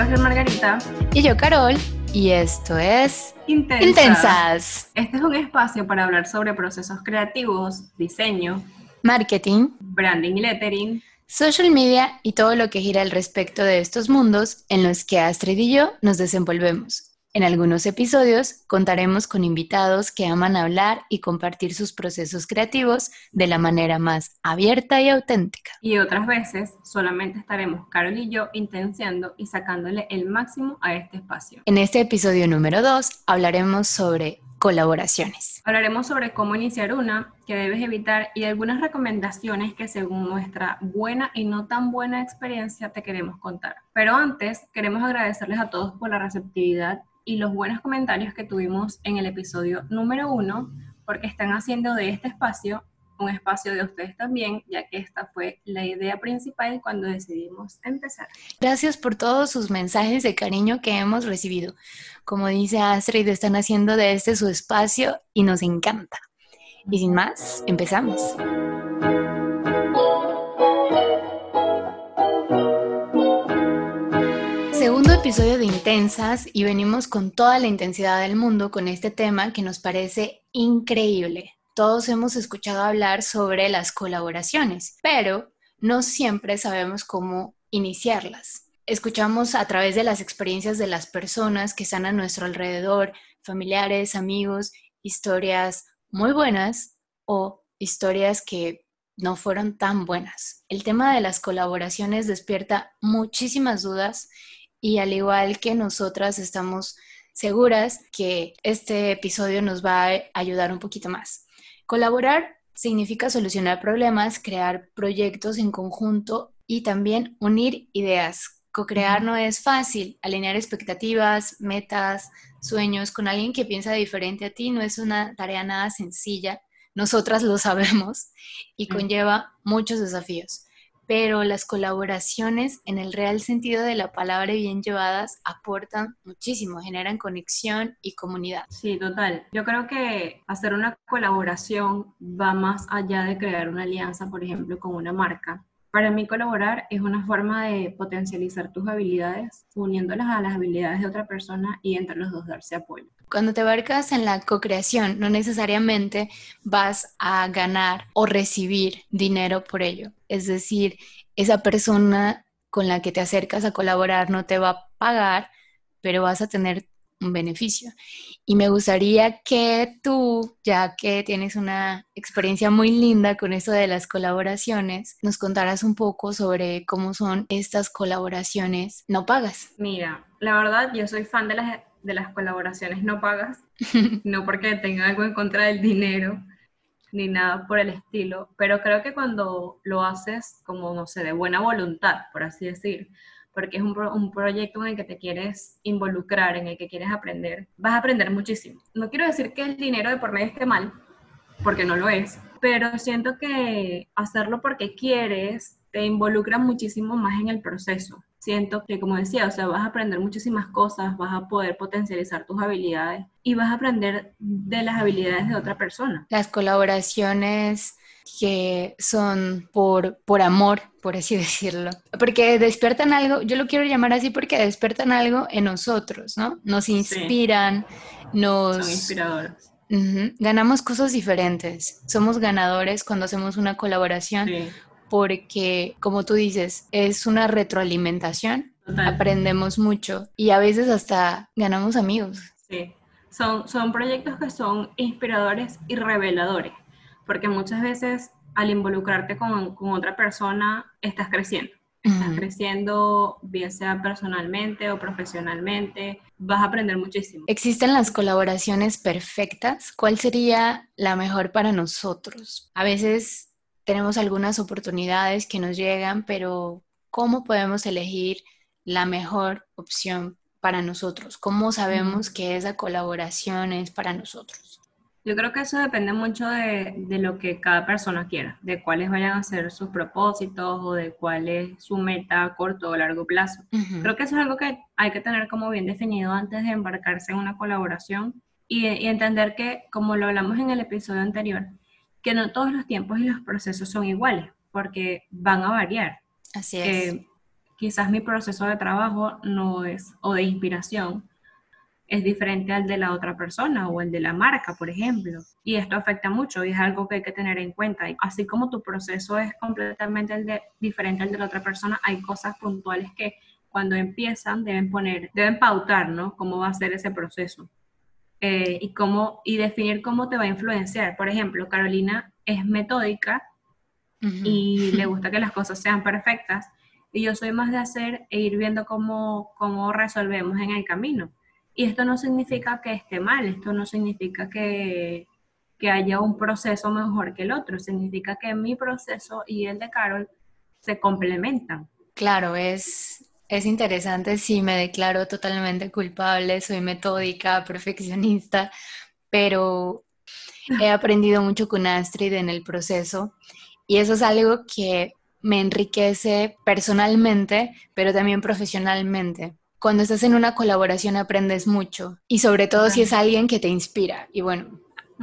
Yo soy Margarita. Y yo Carol. Y esto es Intensas. Intensas. Este es un espacio para hablar sobre procesos creativos, diseño, Marketing, branding y lettering. social media y todo lo que gira al respecto de estos mundos en los que Astrid y yo nos desenvolvemos. En algunos episodios contaremos con invitados que aman hablar y compartir sus procesos creativos de la manera más abierta y auténtica. Y otras veces solamente estaremos Carol y yo intenciando y sacándole el máximo a este espacio. En este episodio número 2 hablaremos sobre colaboraciones. Hablaremos sobre cómo iniciar una, que debes evitar y algunas recomendaciones que según nuestra buena y no tan buena experiencia te queremos contar. Pero antes queremos agradecerles a todos por la receptividad y los buenos comentarios que tuvimos en el episodio número uno, porque están haciendo de este espacio un espacio de ustedes también, ya que esta fue la idea principal cuando decidimos empezar. Gracias por todos sus mensajes de cariño que hemos recibido. Como dice Astrid, están haciendo de este su espacio y nos encanta. Y sin más, empezamos. Episodio de Intensas y venimos con toda la intensidad del mundo con este tema que nos parece increíble. Todos hemos escuchado hablar sobre las colaboraciones, pero no siempre sabemos cómo iniciarlas. Escuchamos a través de las experiencias de las personas que están a nuestro alrededor, familiares, amigos, historias muy buenas o historias que no fueron tan buenas. El tema de las colaboraciones despierta muchísimas dudas y al igual que nosotras estamos seguras que este episodio nos va a ayudar un poquito más. Colaborar significa solucionar problemas, crear proyectos en conjunto y también unir ideas. Co-crear no es fácil, alinear expectativas, metas, sueños con alguien que piensa diferente a ti no es una tarea nada sencilla. Nosotras lo sabemos y conlleva muchos desafíos pero las colaboraciones en el real sentido de la palabra y bien llevadas aportan muchísimo, generan conexión y comunidad. Sí, total. Yo creo que hacer una colaboración va más allá de crear una alianza, por ejemplo, con una marca. Para mí colaborar es una forma de potencializar tus habilidades, uniéndolas a las habilidades de otra persona y entre los dos darse apoyo. Cuando te abarcas en la co-creación, no necesariamente vas a ganar o recibir dinero por ello. Es decir, esa persona con la que te acercas a colaborar no te va a pagar, pero vas a tener un beneficio. Y me gustaría que tú, ya que tienes una experiencia muy linda con esto de las colaboraciones, nos contaras un poco sobre cómo son estas colaboraciones no pagas. Mira, la verdad yo soy fan de las, de las colaboraciones no pagas, no porque tenga algo en contra del dinero, ni nada por el estilo, pero creo que cuando lo haces como, no sé, de buena voluntad, por así decir, porque es un, proyecto en el que te quieres involucrar, en el que quieres aprender, vas a aprender muchísimo. No quiero decir que el dinero de por medio esté mal, porque no lo es, pero siento que hacerlo porque quieres te involucra muchísimo más en el proceso. Siento que, como decía, o sea, vas a aprender muchísimas cosas, vas a poder potencializar tus habilidades y vas a aprender de las habilidades de otra persona. Las colaboraciones que son por, por amor, por así decirlo. Porque despiertan algo, yo lo quiero llamar así porque despiertan algo en nosotros, ¿no? Nos inspiran, sí. nos... Son inspiradoras. Uh -huh. Ganamos cosas diferentes. Somos ganadores cuando hacemos una colaboración sí. porque, como tú dices, es una retroalimentación. Total. Aprendemos mucho y a veces hasta ganamos amigos. Sí, son, son proyectos que son inspiradores y reveladores porque muchas veces al involucrarte con, con otra persona estás creciendo. Estás uh -huh. creciendo, bien sea personalmente o profesionalmente, vas a aprender muchísimo. ¿Existen las colaboraciones perfectas? ¿Cuál sería la mejor para nosotros? A veces tenemos algunas oportunidades que nos llegan, pero ¿cómo podemos elegir la mejor opción para nosotros? ¿Cómo sabemos que esa colaboración es para nosotros? Yo creo que eso depende mucho de, de, lo que cada persona quiera, de cuáles vayan a ser sus propósitos o de cuál es su meta a corto o largo plazo. Uh -huh. Creo que eso es algo que hay que tener como bien definido antes de embarcarse en una colaboración y, y entender que, como lo hablamos en el episodio anterior, que no todos los tiempos y los procesos son iguales, porque van a variar. Así es. Eh, quizás mi proceso de trabajo no es, o de inspiración, es diferente al de la otra persona o el de la marca, por ejemplo. Y esto afecta mucho y es algo que hay que tener en cuenta. Así como tu proceso es completamente el de, diferente al de la otra persona, hay cosas puntuales que cuando empiezan deben poner, deben pautar, ¿no? Cómo va a ser ese proceso. Eh, y, cómo, y definir cómo te va a influenciar. Por ejemplo, Carolina es metódica y le gusta que las cosas sean perfectas. Y yo soy más de hacer e ir viendo cómo, cómo resolvemos en el camino. Y esto no significa que esté mal, esto no significa que, que haya un proceso mejor que el otro, significa que mi proceso y el de Carol se complementan. Claro, es, es interesante, sí, me declaro totalmente culpable, soy metódica, perfeccionista, pero he aprendido mucho con Astrid en el proceso y eso es algo que me enriquece personalmente, pero también profesionalmente cuando estás en una colaboración aprendes mucho y sobre todo si es alguien que te inspira. Y bueno,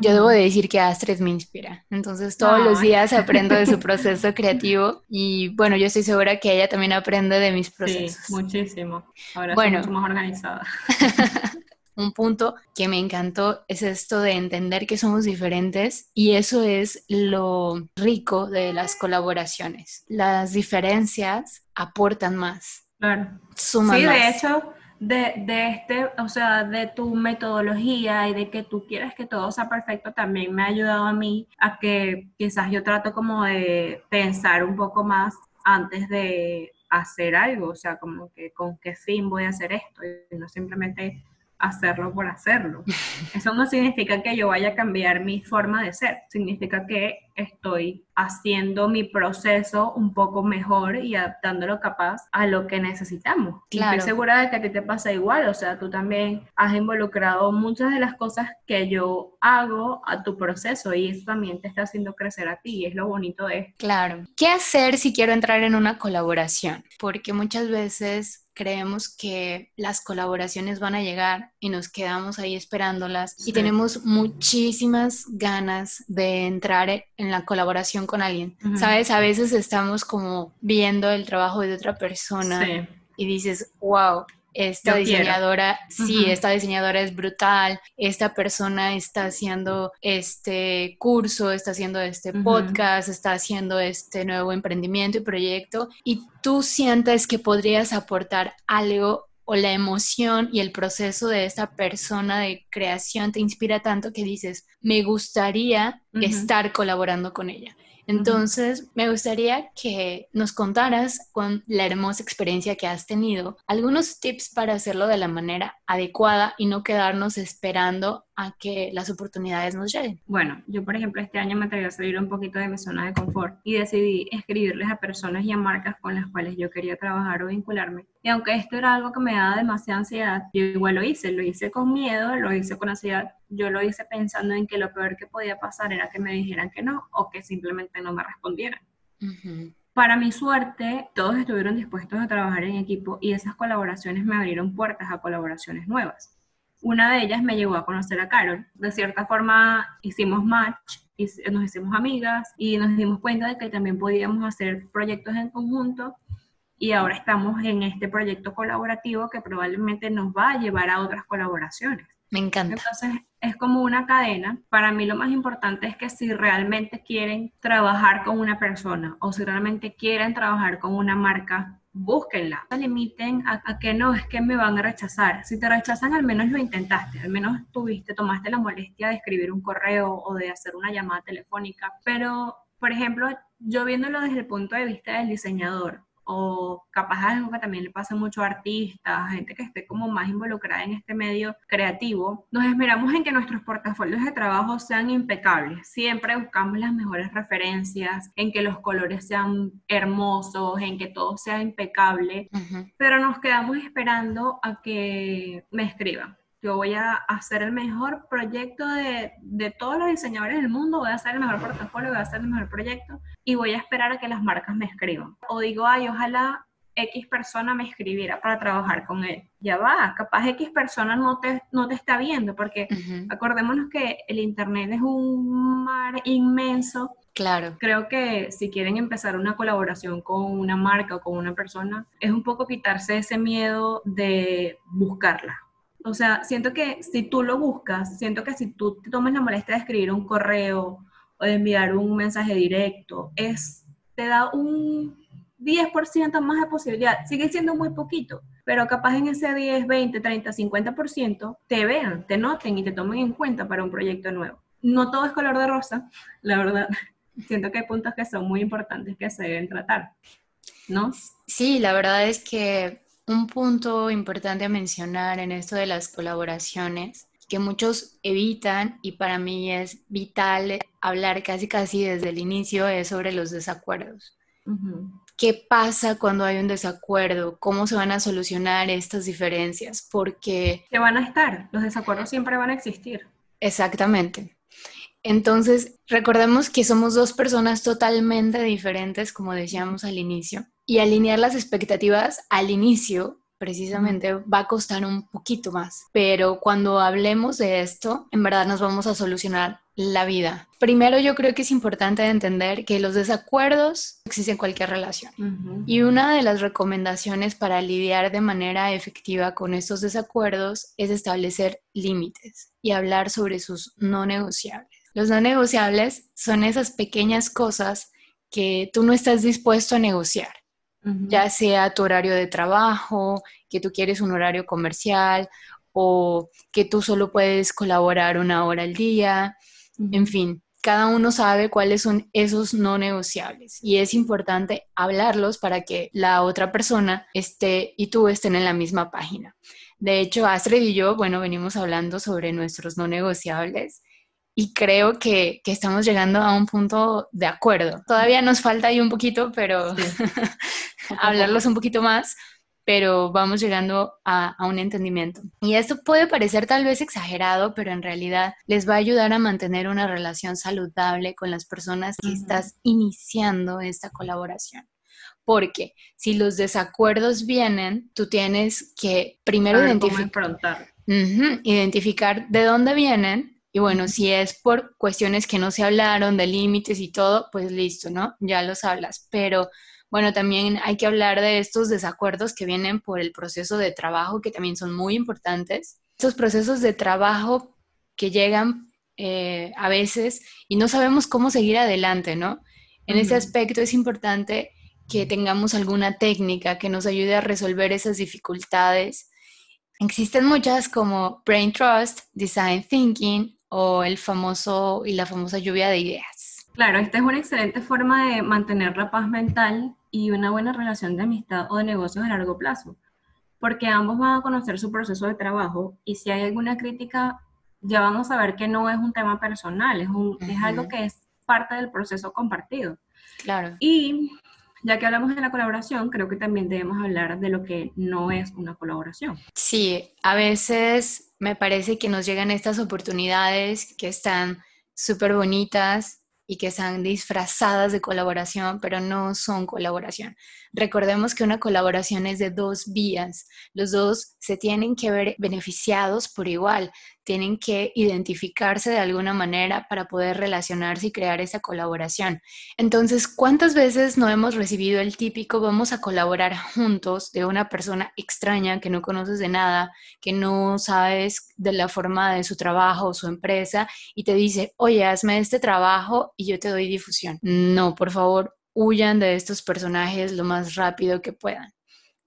yo debo de decir que Astrid me inspira. Entonces todos los días aprendo de su proceso creativo y bueno, yo estoy segura que ella también aprende de mis procesos. Sí, muchísimo. Ahora bueno, mucho más organizada. Un punto que me encantó es esto de entender que somos diferentes y eso es lo rico de las colaboraciones. Las diferencias aportan más Claro. sí, de hecho, de, de, este, o sea, de tu metodología y de que tú quieres que todo sea perfecto, también me ha ayudado a mí a que quizás yo trato como de pensar un poco más antes de hacer algo, o sea, como que con qué fin voy a hacer esto y no simplemente hacerlo por hacerlo. Eso no significa que yo vaya a cambiar mi forma de ser, significa que estoy haciendo mi proceso un poco mejor y adaptándolo capaz a lo que necesitamos. Claro. estoy segura de que a ti te pasa igual, o sea, tú también has involucrado muchas de las cosas que yo hago a tu proceso y eso también te está haciendo crecer a ti y es lo bonito de esto. Claro. ¿Qué hacer si quiero entrar en una colaboración? Porque muchas veces creemos que las colaboraciones van a llegar y nos quedamos ahí esperándolas y tenemos muchísimas ganas de entrar en la colaboración con alguien. ¿Sabes? A veces estamos como viendo el trabajo de otra persona y dices, wow, esta diseñadora, sí, esta diseñadora es brutal, esta persona está haciendo este curso, está haciendo este podcast, está haciendo este nuevo emprendimiento y proyecto y tú sientes que podrías aportar algo o la emoción y el proceso de esta persona de creación te inspira tanto que dices, me gustaría estar colaborando con ella. Entonces, me gustaría que nos contaras con la hermosa experiencia que has tenido, algunos tips para hacerlo de la manera adecuada y no quedarnos esperando a que las oportunidades nos lleguen. Bueno, yo por ejemplo este año me atreví a salir un poquito de mi zona de confort y decidí escribirles a personas y a marcas con las cuales yo quería trabajar o vincularme. Y aunque esto era algo que me daba demasiada ansiedad, yo igual lo hice, lo hice con miedo, lo hice con ansiedad, yo lo hice pensando en que lo peor que podía pasar era que me dijeran que no o que simplemente no me respondieran. Para mi suerte, todos estuvieron dispuestos a trabajar en equipo y esas colaboraciones me abrieron puertas a colaboraciones nuevas. Una de ellas me llevó a conocer a Carol. De cierta forma hicimos match, nos hicimos amigas y nos dimos cuenta de que también podíamos hacer proyectos en conjunto y ahora estamos en este proyecto colaborativo que probablemente nos va a llevar a otras colaboraciones. Me encanta. Entonces, es como una cadena. Para mí lo más importante es que si realmente quieren trabajar con una persona o si realmente quieren trabajar con una marca, búsquenla. No limiten a, que no, es que me van a rechazar. Si te rechazan, al menos lo intentaste, al menos tuviste, tomaste la molestia de escribir un correo o de hacer una llamada telefónica. Pero, por ejemplo, yo viéndolo desde el punto de vista del diseñador, o capaz algo que también le pasa mucho a artistas, gente que esté como más involucrada en este medio creativo, nos esperamos en que nuestros portafolios de trabajo sean impecables. Siempre buscamos las mejores referencias, en que los colores sean hermosos, en que todo sea impecable, pero nos quedamos esperando a que me escriban yo voy a hacer el mejor proyecto de, de, todos los diseñadores del mundo, voy a hacer el mejor portafolio, voy a hacer el mejor proyecto y voy a esperar a que las marcas me escriban. O digo, ay, ojalá X persona me escribiera para trabajar con él. Ya va, capaz X persona no te, no te está viendo, porque acordémonos que el Internet es un mar inmenso Claro. Creo que si quieren empezar una colaboración con una marca o con una persona, es un poco quitarse ese miedo de buscarla. O sea, siento que si tú lo buscas, siento que si tú te tomas la molestia de escribir un correo o de enviar un mensaje directo, es, te da un 10% más de posibilidad. Sigue siendo muy poquito, pero capaz en ese 10, 20, 30, 50% te vean, te noten y te tomen en cuenta para un proyecto nuevo. No todo es color de rosa, la verdad. Siento que hay puntos que son muy importantes que se deben tratar, ¿no? Sí, la verdad es que un punto importante a mencionar en esto de las colaboraciones que muchos evitan y para mí es vital hablar casi casi desde el inicio es sobre los desacuerdos. ¿Qué pasa cuando hay un desacuerdo? ¿Cómo se van a solucionar estas diferencias? Porque... Que van a estar, los desacuerdos siempre van a existir. Exactamente. Entonces, recordemos que somos dos personas totalmente diferentes, como decíamos al inicio, y alinear las expectativas al inicio precisamente va a costar un poquito más. Pero cuando hablemos de esto, en verdad nos vamos a solucionar la vida. Primero yo creo que es importante entender que los desacuerdos existen en cualquier relación. Y una de las recomendaciones para lidiar de manera efectiva con estos desacuerdos es establecer límites y hablar sobre sus no negociables. Los no negociables son esas pequeñas cosas que tú no estás dispuesto a negociar ya sea tu horario de trabajo, que tú quieres un horario comercial o que tú solo puedes colaborar una hora al día, en fin, cada uno sabe cuáles son esos no negociables y es importante hablarlos para que la otra persona esté y tú estén en la misma página. De hecho, Astrid y yo, bueno, venimos hablando sobre nuestros no negociables y creo que, estamos llegando a un punto de acuerdo. Todavía nos falta ahí un poquito, pero hablarlos un poquito más, pero vamos llegando a, un entendimiento. Y esto puede parecer tal vez exagerado, pero en realidad les va a ayudar a mantener una relación saludable con las personas que estás iniciando esta colaboración. Porque si los desacuerdos vienen, tú tienes que primero identificar, identificar de dónde vienen y bueno, si es por cuestiones que no se hablaron, de límites y todo, pues listo, ¿no? Ya los hablas. Pero bueno, también hay que hablar de estos desacuerdos que vienen por el proceso de trabajo, que también son muy importantes. Estos procesos de trabajo que llegan eh, a veces y no sabemos cómo seguir adelante, ¿no? En ese aspecto es importante que tengamos alguna técnica que nos ayude a resolver esas dificultades. Existen muchas como Brain Trust, Design Thinking o el famoso y la famosa lluvia de ideas. Claro, esta es una excelente forma de mantener la paz mental y una buena relación de amistad o de negocios a largo plazo, porque ambos van a conocer su proceso de trabajo y si hay alguna crítica, ya vamos a ver que no es un tema personal, es, un, es algo que es parte del proceso compartido. Claro. Y ya que hablamos de la colaboración, creo que también debemos hablar de lo que no es una colaboración. Sí, a veces me parece que nos llegan estas oportunidades que están súper bonitas y que están disfrazadas de colaboración, pero no son colaboración. Recordemos que una colaboración es de dos vías. Los dos se tienen que ver beneficiados por igual tienen que identificarse de alguna manera para poder relacionarse y crear esa colaboración. Entonces, ¿cuántas veces no hemos recibido el típico vamos a colaborar juntos de una persona extraña que no conoces de nada, que no sabes de la forma de su trabajo o su empresa y te dice, oye, hazme este trabajo y yo te doy difusión? No, por favor, huyan de estos personajes lo más rápido que puedan.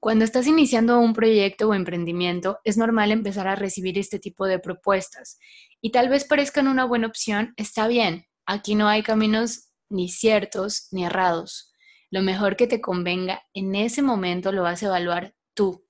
Cuando estás iniciando un proyecto o emprendimiento, es normal empezar a recibir este tipo de propuestas y tal vez parezcan una buena opción, está bien. Aquí no hay caminos ni ciertos ni errados. Lo mejor que te convenga en ese momento lo vas a evaluar tú.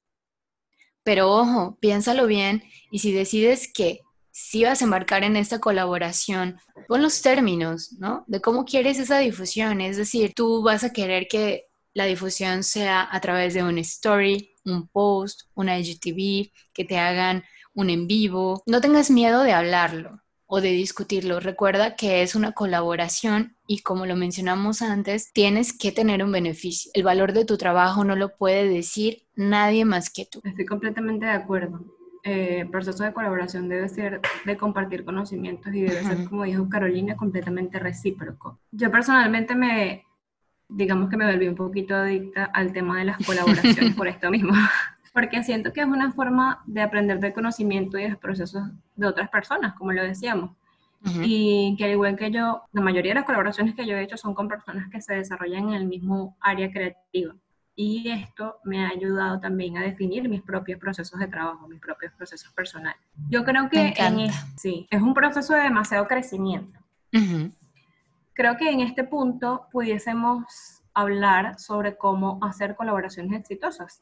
Pero ojo, piénsalo bien y si decides que si vas a embarcar en esta colaboración, pon los términos, ¿no? De cómo quieres esa difusión. Es decir, tú vas a querer que la difusión sea a través de un story, un post, una IGTV, que te hagan un en vivo. No tengas miedo de hablarlo o de discutirlo. Recuerda que es una colaboración y como lo mencionamos antes, tienes que tener un beneficio. El valor de tu trabajo no lo puede decir nadie más que tú. Estoy completamente de acuerdo. eh, proceso de colaboración debe ser de compartir conocimientos y debe ser, como dijo Carolina, completamente recíproco. Yo personalmente me, digamos que me volví un poquito adicta al tema de las colaboraciones por esto mismo, porque siento que es una forma de aprender del conocimiento y de los procesos de otras personas, como lo decíamos. Y que al igual que yo, la mayoría de las colaboraciones que yo he hecho son con personas que se desarrollan en el mismo área creativa y esto me ha ayudado también a definir mis propios procesos de trabajo, mis propios procesos personales. Yo creo que en sí, es un proceso de demasiado crecimiento. Creo que en este punto pudiésemos hablar sobre cómo hacer colaboraciones exitosas.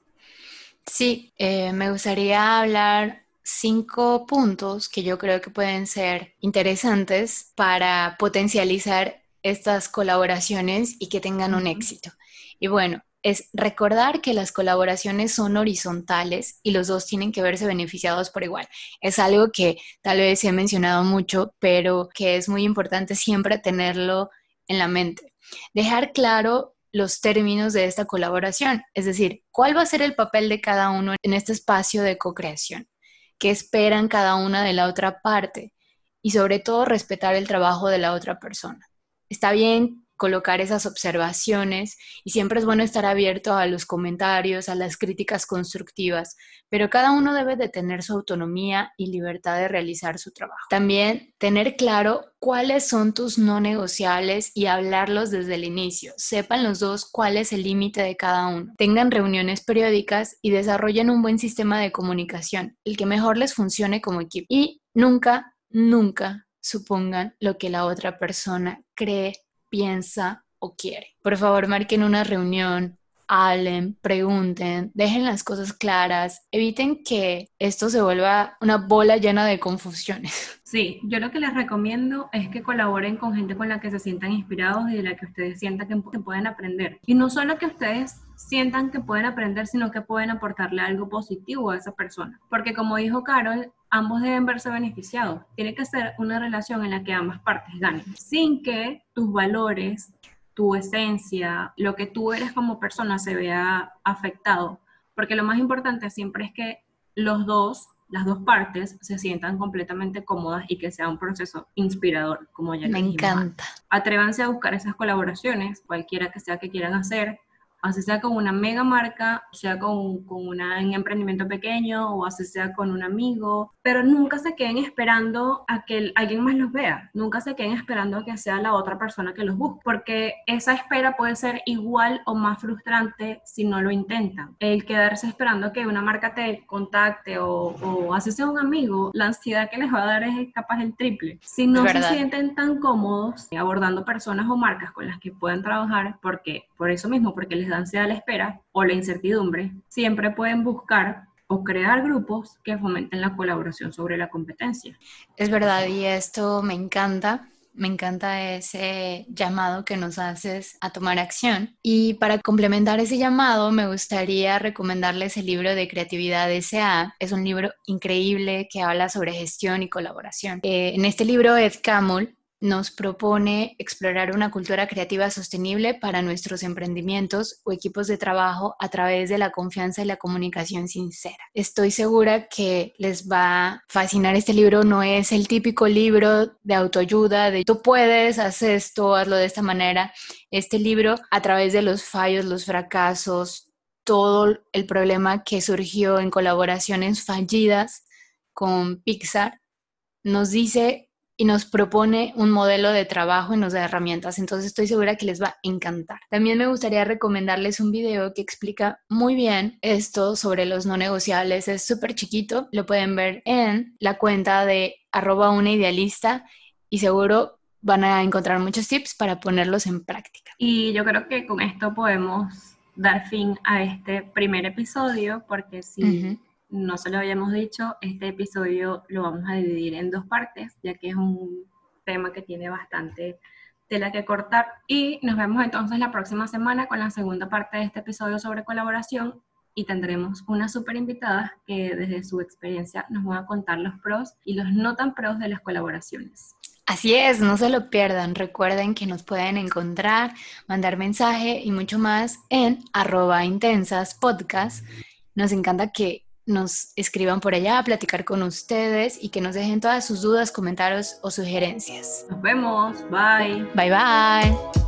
Sí, eh, me gustaría hablar cinco puntos que yo creo que pueden ser interesantes para potencializar estas colaboraciones y que tengan un éxito. Y bueno, es recordar que las colaboraciones son horizontales y los dos tienen que verse beneficiados por igual. Es algo que tal vez he mencionado mucho, pero que es muy importante siempre tenerlo en la mente. Dejar claro los términos de esta colaboración, es decir, cuál va a ser el papel de cada uno en este espacio de co-creación, qué esperan cada una de la otra parte y sobre todo respetar el trabajo de la otra persona. Está bien colocar esas observaciones y siempre es bueno estar abierto a los comentarios, a las críticas constructivas, pero cada uno debe de tener su autonomía y libertad de realizar su trabajo. También tener claro cuáles son tus no negociables y hablarlos desde el inicio. Sepan los dos cuál es el límite de cada uno. Tengan reuniones periódicas y desarrollen un buen sistema de comunicación, el que mejor les funcione como equipo. Y nunca, nunca supongan lo que la otra persona cree piensa o quiere. Por favor, marquen una reunión, hablen, pregunten, dejen las cosas claras, eviten que esto se vuelva una bola llena de confusiones. Sí, yo lo que les recomiendo es que colaboren con gente con la que se sientan inspirados y de la que ustedes sientan que pueden aprender. Y no solo que ustedes sientan que pueden aprender, sino que pueden aportarle algo positivo a esa persona. Porque como dijo Carol, ambos deben verse beneficiados. Tiene que ser una relación en la que ambas partes ganen, sin que tus valores, tu esencia, lo que tú eres como persona se vea afectado. Porque lo más importante siempre es que los dos las dos partes se sientan completamente cómodas y que sea un proceso inspirador, como ya Me encanta. Atrévanse a buscar esas colaboraciones, cualquiera que sea que quieran hacer, así sea con una mega marca, sea con, con un emprendimiento pequeño o así sea con un amigo, pero nunca se queden esperando a que alguien más los vea, nunca se queden esperando a que sea la otra persona que los busque, porque esa espera puede ser igual o más frustrante si no lo intentan. El quedarse esperando que una marca te contacte o, o así sea un amigo, la ansiedad que les va a dar es capaz el triple. Si no se sienten tan cómodos abordando personas o marcas con las que puedan trabajar, porque por eso mismo, porque les ansiedad la espera o la incertidumbre, siempre pueden buscar o crear grupos que fomenten la colaboración sobre la competencia. Es verdad, y esto me encanta. Me encanta ese llamado que nos haces a tomar acción. Y para complementar ese llamado, me gustaría recomendarles el libro de Creatividad S.A. Es un libro increíble que habla sobre gestión y colaboración. Eh, en este libro, Ed Camul nos propone explorar una cultura creativa sostenible para nuestros emprendimientos o equipos de trabajo a través de la confianza y la comunicación sincera. Estoy segura que les va a fascinar este libro. No es el típico libro de autoayuda de tú puedes, haz esto, hazlo de esta manera. Este libro, a través de los fallos, los fracasos, todo el problema que surgió en colaboraciones fallidas con Pixar, nos dice y nos propone un modelo de trabajo y nos da herramientas. Entonces estoy segura que les va a encantar. También me gustaría recomendarles un video que explica muy bien esto sobre los no negociables. Es súper chiquito. Lo pueden ver en la cuenta de arroba una idealista y seguro van a encontrar muchos tips para ponerlos en práctica. Y yo creo que con esto podemos dar fin a este primer episodio porque si no se lo habíamos dicho, este episodio lo vamos a dividir en dos partes, ya que es un tema que tiene bastante tela que cortar. Y nos vemos entonces la próxima semana con la segunda parte de este episodio sobre colaboración y tendremos una súper invitada que desde su experiencia nos va a contar los pros y los no tan pros de las colaboraciones. Así es, no se lo pierdan. Recuerden que nos pueden encontrar, mandar mensaje y mucho más en arroba intensas podcast. Nos encanta que nos escriban por allá a platicar con ustedes y que nos dejen todas sus dudas, comentarios o sugerencias. Nos vemos. Bye. Bye bye.